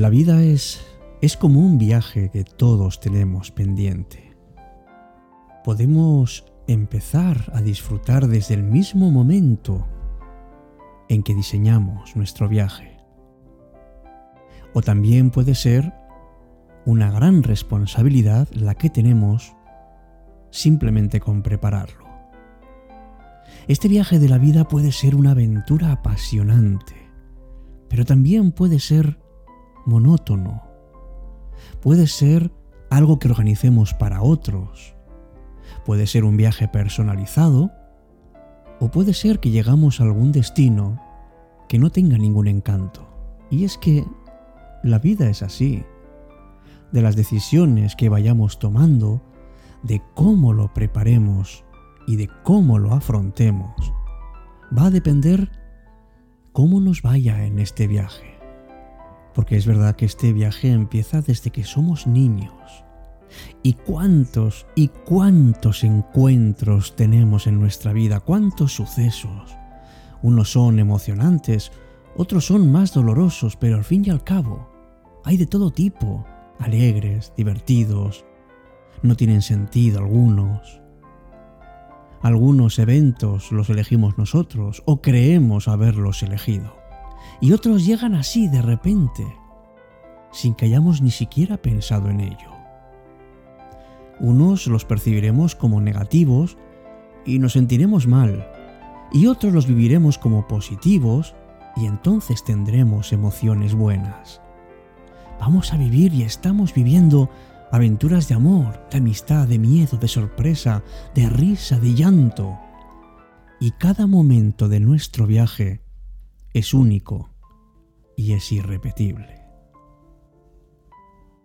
la vida es, es como un viaje que todos tenemos pendiente. Podemos empezar a disfrutar desde el mismo momento en que diseñamos nuestro viaje. O también puede ser una gran responsabilidad la que tenemos simplemente con prepararlo. Este viaje de la vida puede ser una aventura apasionante, pero también puede ser monótono. Puede ser algo que organicemos para otros. Puede ser un viaje personalizado o puede ser que llegamos a algún destino que no tenga ningún encanto. Y es que la vida es así. De las decisiones que vayamos tomando, de cómo lo preparemos y de cómo lo afrontemos, va a depender cómo nos vaya en este viaje. Porque es verdad que este viaje empieza desde que somos niños. ¿Y cuántos y cuántos encuentros tenemos en nuestra vida? ¿Cuántos sucesos? Unos son emocionantes, otros son más dolorosos, pero al fin y al cabo hay de todo tipo, alegres, divertidos, no tienen sentido algunos. Algunos eventos los elegimos nosotros o creemos haberlos elegido. Y otros llegan así de repente, sin que hayamos ni siquiera pensado en ello. Unos los percibiremos como negativos y nos sentiremos mal, y otros los viviremos como positivos y entonces tendremos emociones buenas. Vamos a vivir y estamos viviendo aventuras de amor, de amistad, de miedo, de sorpresa, de risa, de llanto. Y cada momento de nuestro viaje es único y es irrepetible.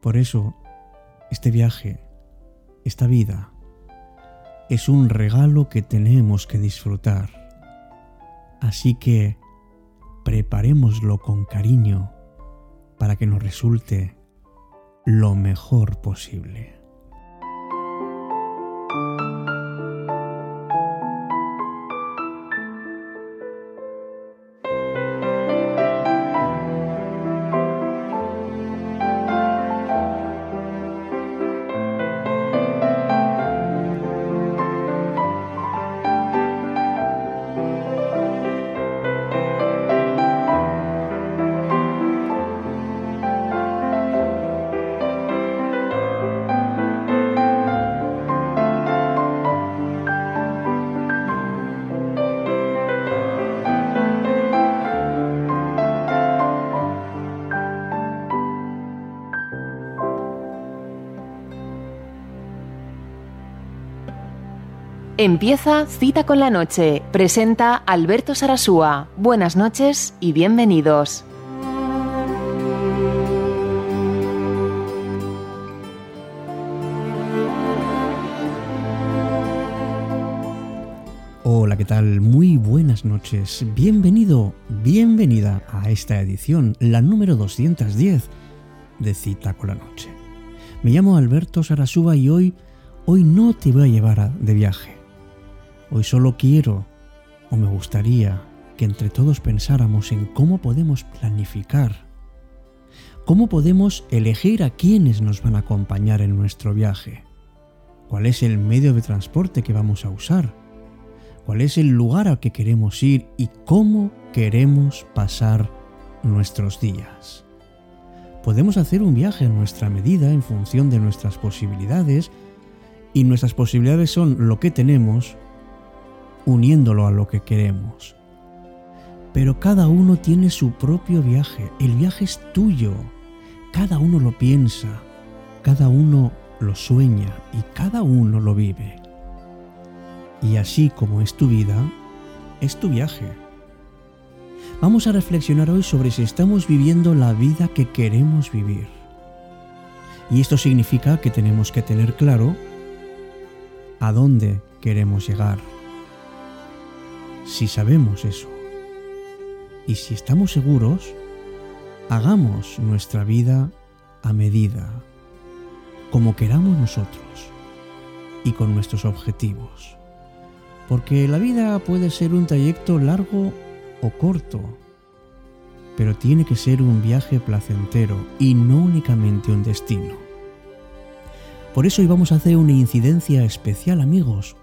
Por eso, este viaje, esta vida, es un regalo que tenemos que disfrutar. Así que preparémoslo con cariño para que nos resulte lo mejor posible. Empieza Cita con la Noche. Presenta Alberto Sarasúa. Buenas noches y bienvenidos. Hola, ¿qué tal? Muy buenas noches. Bienvenido, bienvenida a esta edición, la número 210 de Cita con la Noche. Me llamo Alberto Sarasúa y hoy, hoy no te voy a llevar de viaje Hoy solo quiero, o me gustaría, que entre todos pensáramos en cómo podemos planificar, cómo podemos elegir a quienes nos van a acompañar en nuestro viaje, cuál es el medio de transporte que vamos a usar, cuál es el lugar al que queremos ir y cómo queremos pasar nuestros días. Podemos hacer un viaje a nuestra medida en función de nuestras posibilidades y nuestras posibilidades son lo que tenemos uniéndolo a lo que queremos. Pero cada uno tiene su propio viaje, el viaje es tuyo, cada uno lo piensa, cada uno lo sueña y cada uno lo vive. Y así como es tu vida, es tu viaje. Vamos a reflexionar hoy sobre si estamos viviendo la vida que queremos vivir. Y esto significa que tenemos que tener claro a dónde queremos llegar si sabemos eso. Y si estamos seguros, hagamos nuestra vida a medida, como queramos nosotros y con nuestros objetivos. Porque la vida puede ser un trayecto largo o corto. pero tiene que ser un viaje placentero y no únicamente un destino. Por eso hoy vamos a hacer una incidencia especial amigos,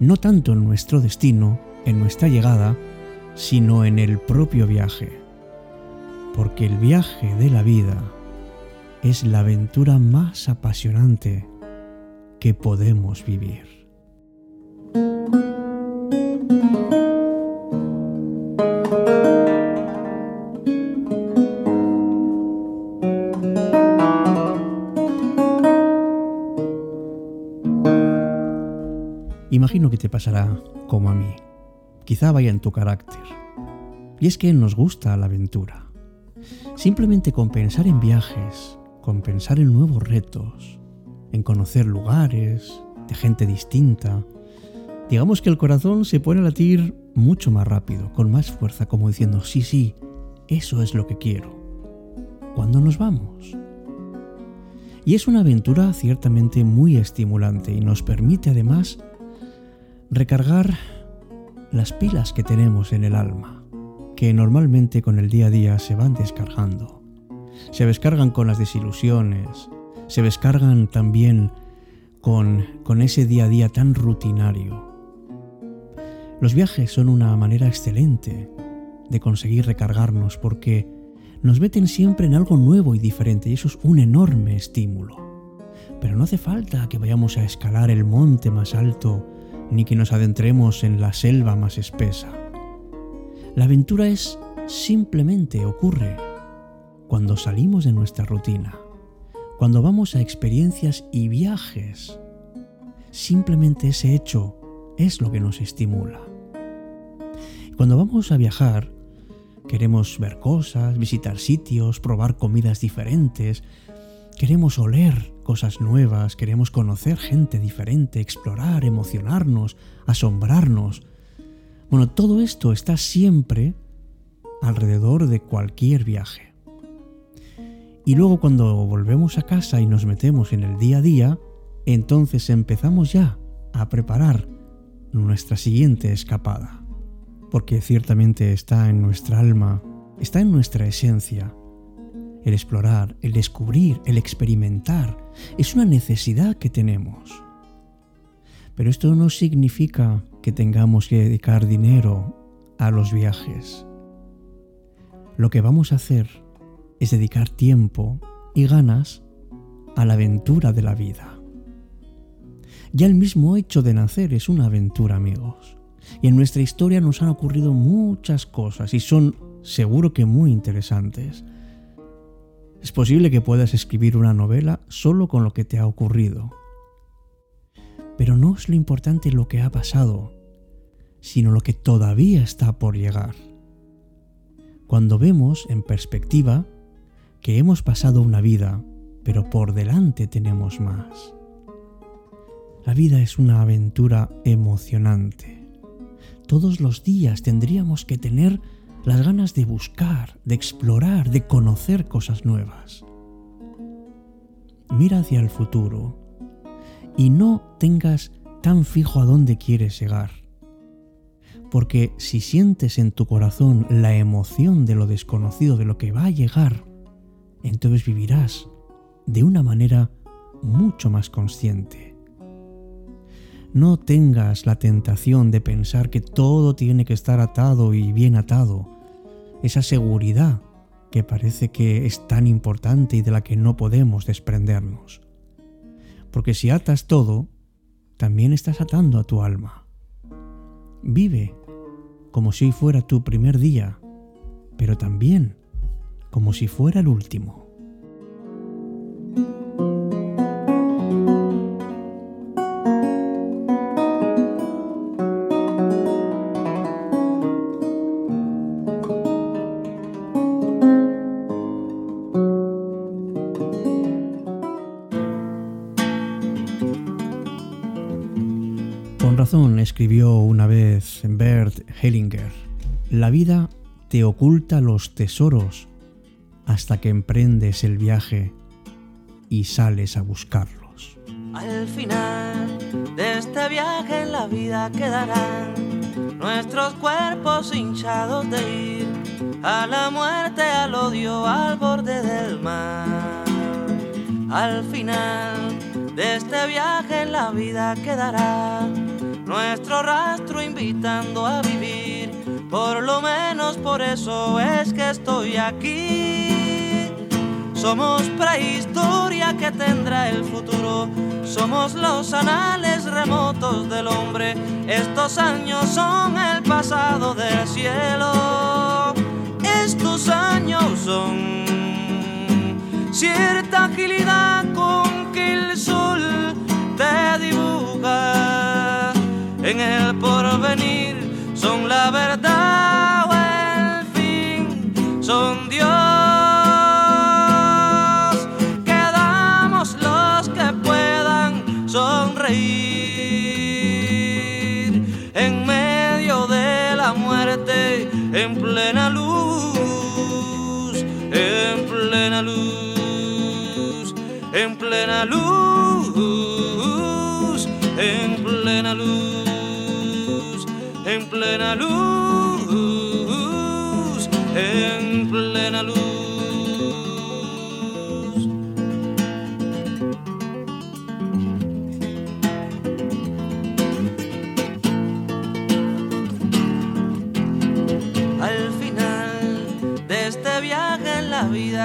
no tanto en nuestro destino, en nuestra llegada, sino en el propio viaje. Porque el viaje de la vida es la aventura más apasionante que podemos vivir. Imagino que te pasará como a mí. Quizá vaya en tu carácter. Y es que nos gusta la aventura. Simplemente con pensar en viajes, con pensar en nuevos retos, en conocer lugares, de gente distinta, digamos que el corazón se pone a latir mucho más rápido, con más fuerza, como diciendo, sí, sí, eso es lo que quiero. ¿Cuándo nos vamos? Y es una aventura ciertamente muy estimulante y nos permite además recargar las pilas que tenemos en el alma, que normalmente con el día a día se van descargando. Se descargan con las desilusiones, se descargan también con, con ese día a día tan rutinario. Los viajes son una manera excelente de conseguir recargarnos porque nos meten siempre en algo nuevo y diferente y eso es un enorme estímulo. Pero no hace falta que vayamos a escalar el monte más alto ni que nos adentremos en la selva más espesa. La aventura es simplemente ocurre cuando salimos de nuestra rutina, cuando vamos a experiencias y viajes. Simplemente ese hecho es lo que nos estimula. Cuando vamos a viajar, queremos ver cosas, visitar sitios, probar comidas diferentes, queremos oler cosas nuevas, queremos conocer gente diferente, explorar, emocionarnos, asombrarnos. Bueno, todo esto está siempre alrededor de cualquier viaje. Y luego cuando volvemos a casa y nos metemos en el día a día, entonces empezamos ya a preparar nuestra siguiente escapada. Porque ciertamente está en nuestra alma, está en nuestra esencia, el explorar, el descubrir, el experimentar. Es una necesidad que tenemos. Pero esto no significa que tengamos que dedicar dinero a los viajes. Lo que vamos a hacer es dedicar tiempo y ganas a la aventura de la vida. Ya el mismo hecho de nacer es una aventura, amigos. Y en nuestra historia nos han ocurrido muchas cosas y son seguro que muy interesantes. Es posible que puedas escribir una novela solo con lo que te ha ocurrido. Pero no es lo importante lo que ha pasado, sino lo que todavía está por llegar. Cuando vemos en perspectiva que hemos pasado una vida, pero por delante tenemos más. La vida es una aventura emocionante. Todos los días tendríamos que tener las ganas de buscar, de explorar, de conocer cosas nuevas. Mira hacia el futuro y no tengas tan fijo a dónde quieres llegar. Porque si sientes en tu corazón la emoción de lo desconocido, de lo que va a llegar, entonces vivirás de una manera mucho más consciente. No tengas la tentación de pensar que todo tiene que estar atado y bien atado, esa seguridad que parece que es tan importante y de la que no podemos desprendernos. Porque si atas todo, también estás atando a tu alma. Vive como si fuera tu primer día, pero también como si fuera el último. Escribió una vez Bert Hellinger, la vida te oculta los tesoros hasta que emprendes el viaje y sales a buscarlos. Al final de este viaje en la vida quedarán nuestros cuerpos hinchados de ir a la muerte, al odio, al borde del mar. Al final de este viaje en la vida quedará nuestro rastro invitando a vivir. Por lo menos por eso es que estoy aquí. Somos prehistoria que tendrá el futuro. Somos los anales remotos del hombre. Estos años son el pasado del cielo. Estos años son cierta agilidad con que el sol te dibuja en el porvenir. Son la verdad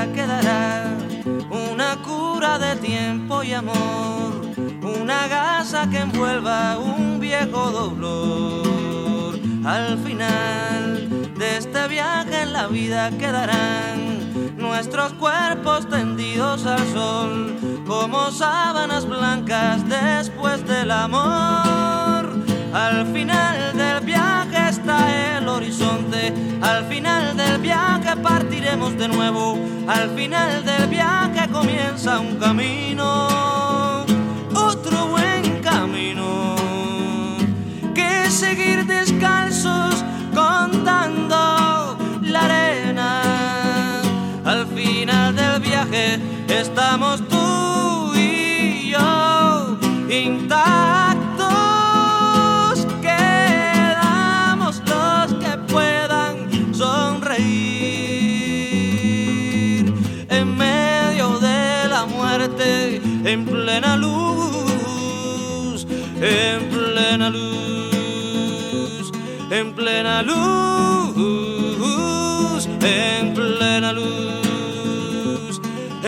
quedará una cura de tiempo y amor, una gasa que envuelva un viejo dolor. Al final de este viaje en la vida quedarán nuestros cuerpos tendidos al sol como sábanas blancas después del amor. Al final del viaje está el horizonte, al final del viaje partiremos de nuevo, al final del viaje comienza un camino, otro buen camino, que seguir descalzos contando la arena. Al final del viaje estamos tú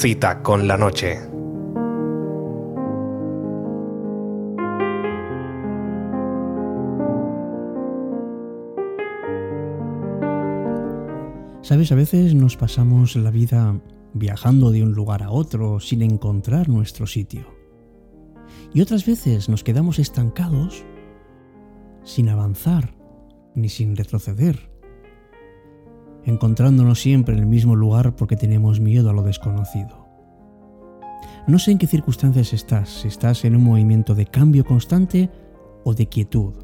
Cita con la noche. Sabes, a veces nos pasamos la vida viajando de un lugar a otro sin encontrar nuestro sitio. Y otras veces nos quedamos estancados sin avanzar ni sin retroceder, encontrándonos siempre en el mismo lugar porque tenemos miedo a lo desconocido. No sé en qué circunstancias estás, si estás en un movimiento de cambio constante o de quietud.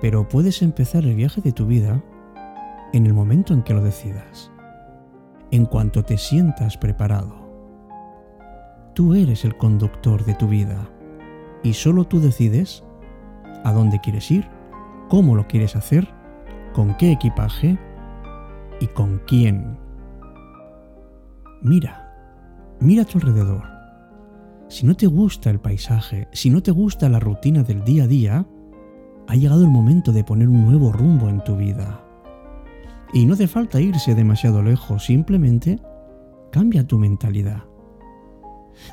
Pero puedes empezar el viaje de tu vida en el momento en que lo decidas, en cuanto te sientas preparado. Tú eres el conductor de tu vida y solo tú decides a dónde quieres ir, cómo lo quieres hacer, con qué equipaje y con quién. Mira, mira a tu alrededor. Si no te gusta el paisaje, si no te gusta la rutina del día a día, ha llegado el momento de poner un nuevo rumbo en tu vida. Y no hace falta irse demasiado lejos, simplemente cambia tu mentalidad.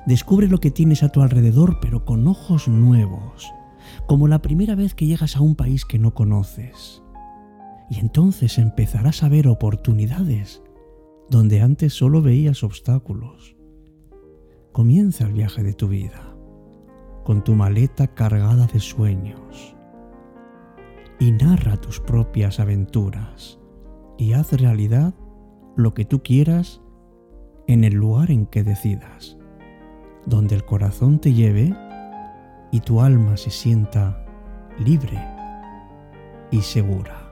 Descubre lo que tienes a tu alrededor, pero con ojos nuevos, como la primera vez que llegas a un país que no conoces. Y entonces empezarás a ver oportunidades donde antes solo veías obstáculos. Comienza el viaje de tu vida, con tu maleta cargada de sueños, y narra tus propias aventuras y haz realidad lo que tú quieras en el lugar en que decidas, donde el corazón te lleve y tu alma se sienta libre y segura.